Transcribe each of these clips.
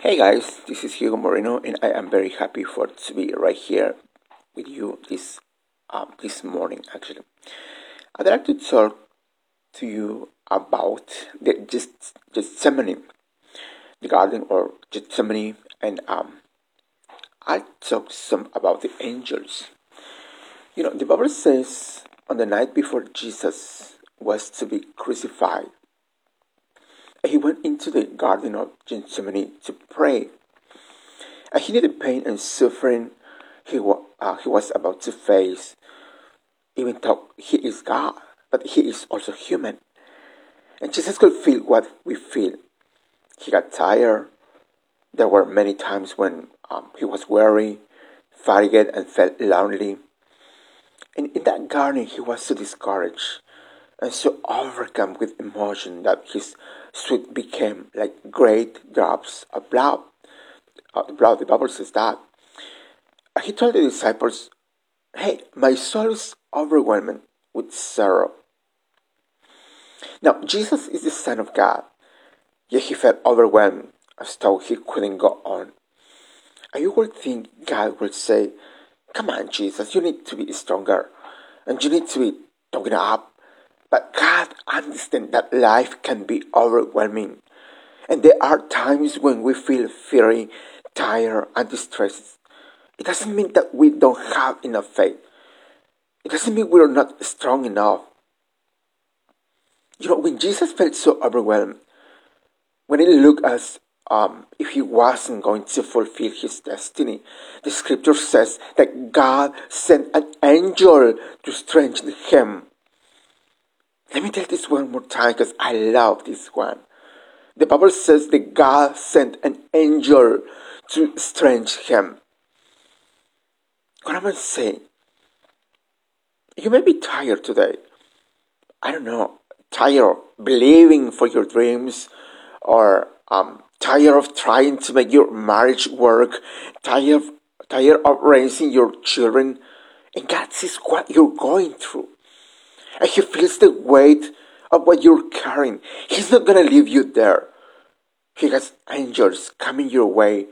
Hey guys, this is Hugo Moreno, and I am very happy for to be right here with you this um, this morning. Actually, I'd like to talk to you about the just Gethsemane, the garden or Gethsemane, and um, I'll talk some about the angels. You know, the Bible says on the night before Jesus was to be crucified, he went into the Garden of Gethsemane to pray. And he knew the pain and suffering he, wa- uh, he was about to face, even though he is God, but he is also human. And Jesus could feel what we feel. He got tired. There were many times when um, he was weary, fatigued, and felt lonely. And in that garden, he was so discouraged and so overcome with emotion that his sweat became like great drops of blood. Uh, the blood, the Bible says that. He told the disciples, Hey, my soul is overwhelmed with sorrow. Now, Jesus is the Son of God, yet he felt overwhelmed as though he couldn't go on. And you would think God would say, Come on, Jesus, you need to be stronger, and you need to be talking up but God understands that life can be overwhelming. And there are times when we feel very tired and distressed. It doesn't mean that we don't have enough faith. It doesn't mean we're not strong enough. You know, when Jesus felt so overwhelmed, when he looked as um, if he wasn't going to fulfill his destiny, the scripture says that God sent an angel to strengthen him let me tell this one more time because I love this one. The Bible says that God sent an angel to strengthen him. What am I saying? You may be tired today. I don't know, tired of believing for your dreams, or um, tired of trying to make your marriage work, tired tired of raising your children, and God sees what you're going through and He feels the weight of what you're carrying. He's not going to leave you there. He has angels coming your way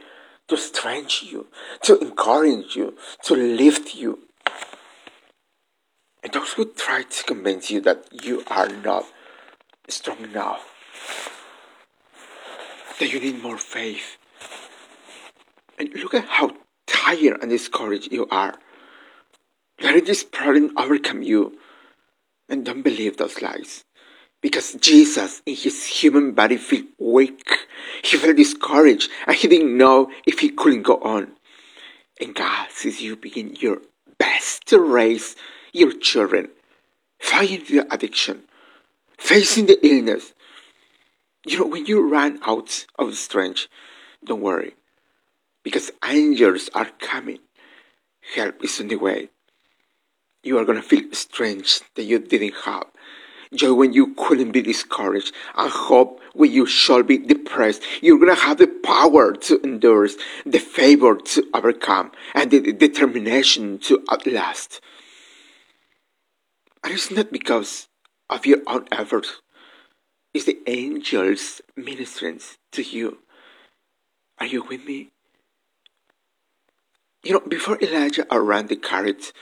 to strengthen you, to encourage you, to lift you. And those who try to convince you that you are not strong enough, that you need more faith. And look at how tired and discouraged you are. Let this problem overcome you and don't believe those lies. Because Jesus, in his human body, felt weak. He felt discouraged and he didn't know if he couldn't go on. And God sees you begin your best to raise your children, fighting the addiction, facing the illness. You know, when you run out of strength, don't worry. Because angels are coming. Help is on the way you are going to feel strength that you didn't have. Joy when you couldn't be discouraged, and hope when you shall be depressed. You're going to have the power to endure, the favor to overcome, and the determination to outlast. And it's not because of your own efforts, it's the angels ministering to you. Are you with me? You know, before Elijah ran the carrot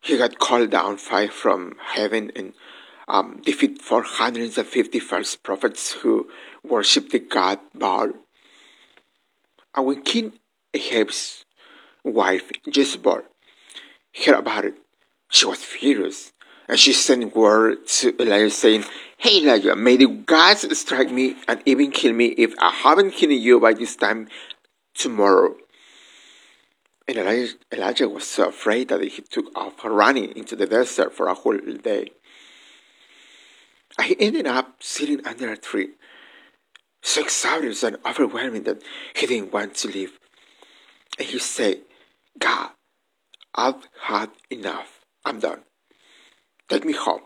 he got called down fire from heaven and um, defeat 450 false prophets who worshipped the god Baal. And when King Ahab's wife Jezebel heard about it, she was furious. And she sent word to Elijah saying, Hey Elijah, may the gods strike me and even kill me if I haven't killed you by this time tomorrow. Elijah, Elijah was so afraid that he took off running into the desert for a whole day. He ended up sitting under a tree, so exhausted and overwhelming that he didn't want to leave. And he said, God, I've had enough. I'm done. Take me home.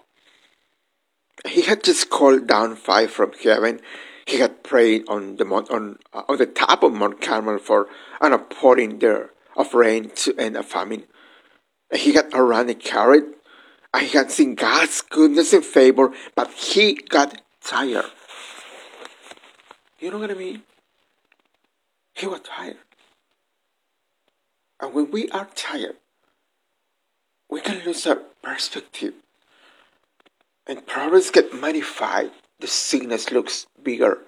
He had just called down fire from heaven. He had prayed on the on, uh, on the top of Mount Carmel for an outpouring there of rain to end a famine. He got around a carrot. he had seen God's goodness and favor, but he got tired. You know what I mean? he was tired. And when we are tired, we can lose our perspective. And problems get magnified. The sickness looks bigger.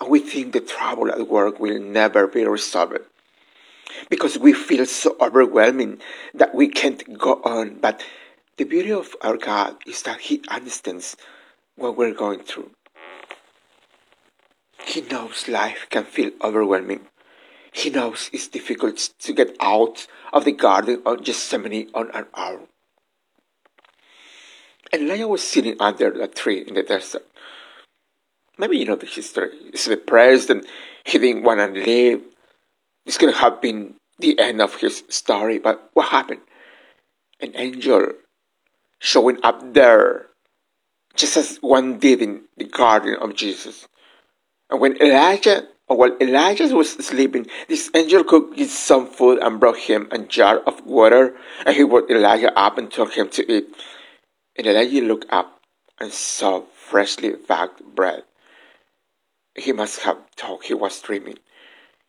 And we think the trouble at work will never be resolved. Because we feel so overwhelming that we can't go on. But the beauty of our God is that He understands what we're going through. He knows life can feel overwhelming. He knows it's difficult to get out of the garden of Gethsemane on an own. And Elijah was sitting under a tree in the desert. Maybe you know the history. He's depressed and he didn't want to live. This could have been the end of his story, but what happened? An angel showing up there, just as one did in the garden of Jesus. And when Elijah, or while Elijah was sleeping, this angel cooked him some food and brought him a jar of water, and he woke Elijah up and took him to eat. And Elijah looked up and saw freshly baked bread. He must have thought he was dreaming.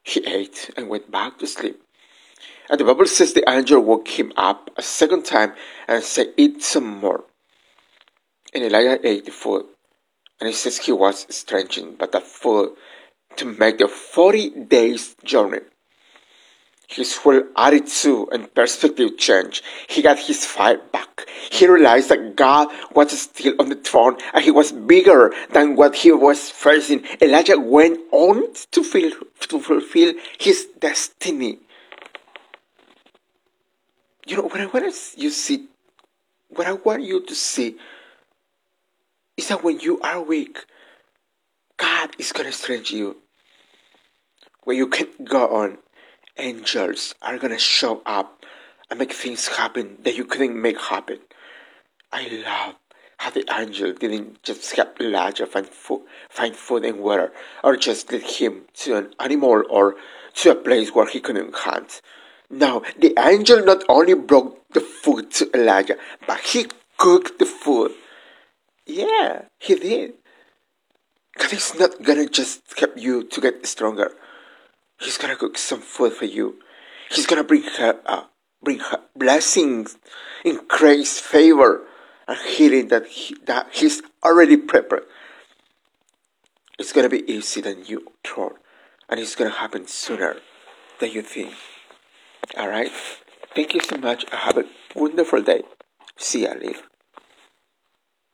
He ate and went back to sleep. And the Bible says the angel woke him up a second time and said, Eat some more. And Elijah ate the food. And he says he was strengthened by the food to make the 40 days journey. His whole attitude and perspective changed. He got his fire back. He realized that God was still on the throne and he was bigger than what he was facing. Elijah went on to, feel, to fulfill his destiny. You know, what I want you see, what I want you to see is that when you are weak, God is going to strengthen you. When you can't go on, angels are going to show up and make things happen that you couldn't make happen. I love how the angel didn't just help Elijah find food, find food and water, or just lead him to an animal or to a place where he couldn't hunt. Now, the angel not only brought the food to Elijah, but he cooked the food. Yeah, he did. God is not gonna just help you to get stronger. He's gonna cook some food for you. He's gonna bring her, uh, bring her blessings, increase favor, and healing that he, that He's already prepared. It's gonna be easier than you thought, and it's gonna happen sooner than you think. All right. Thank you so much. Have a wonderful day. See you later.